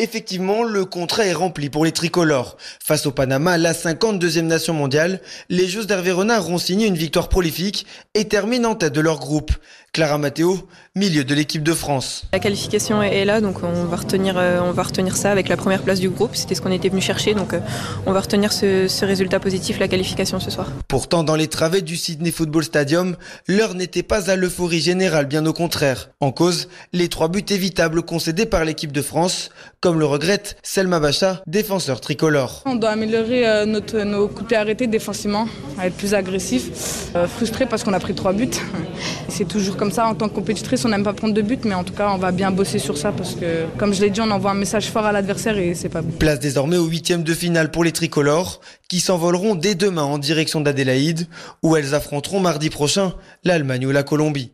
Effectivement, le contrat est rempli pour les tricolores. Face au Panama, la 52e nation mondiale, les Jeux d'Hervé Renard ont signé une victoire prolifique et terminent en tête de leur groupe. Clara Matteo, milieu de l'équipe de France. La qualification est là, donc on va retenir, euh, on va retenir ça avec la première place du groupe. C'était ce qu'on était venu chercher, donc euh, on va retenir ce, ce résultat positif, la qualification ce soir. Pourtant, dans les travées du Sydney Football Stadium, l'heure n'était pas à l'euphorie générale, bien au contraire. En cause, les trois buts évitables concédés par l'équipe de France, comme le regrette Selma Bacha, défenseur tricolore. On doit améliorer euh, notre, nos coups de arrêtés défensivement, être plus agressif. Euh, frustré parce qu'on a pris trois buts. C'est toujours comme ça, en tant que compétitrice, on n'aime pas prendre de buts, mais en tout cas, on va bien bosser sur ça parce que, comme je l'ai dit, on envoie un message fort à l'adversaire et c'est pas bon. Place désormais au huitième de finale pour les tricolores, qui s'envoleront dès demain en direction d'Adélaïde, où elles affronteront mardi prochain l'Allemagne ou la Colombie.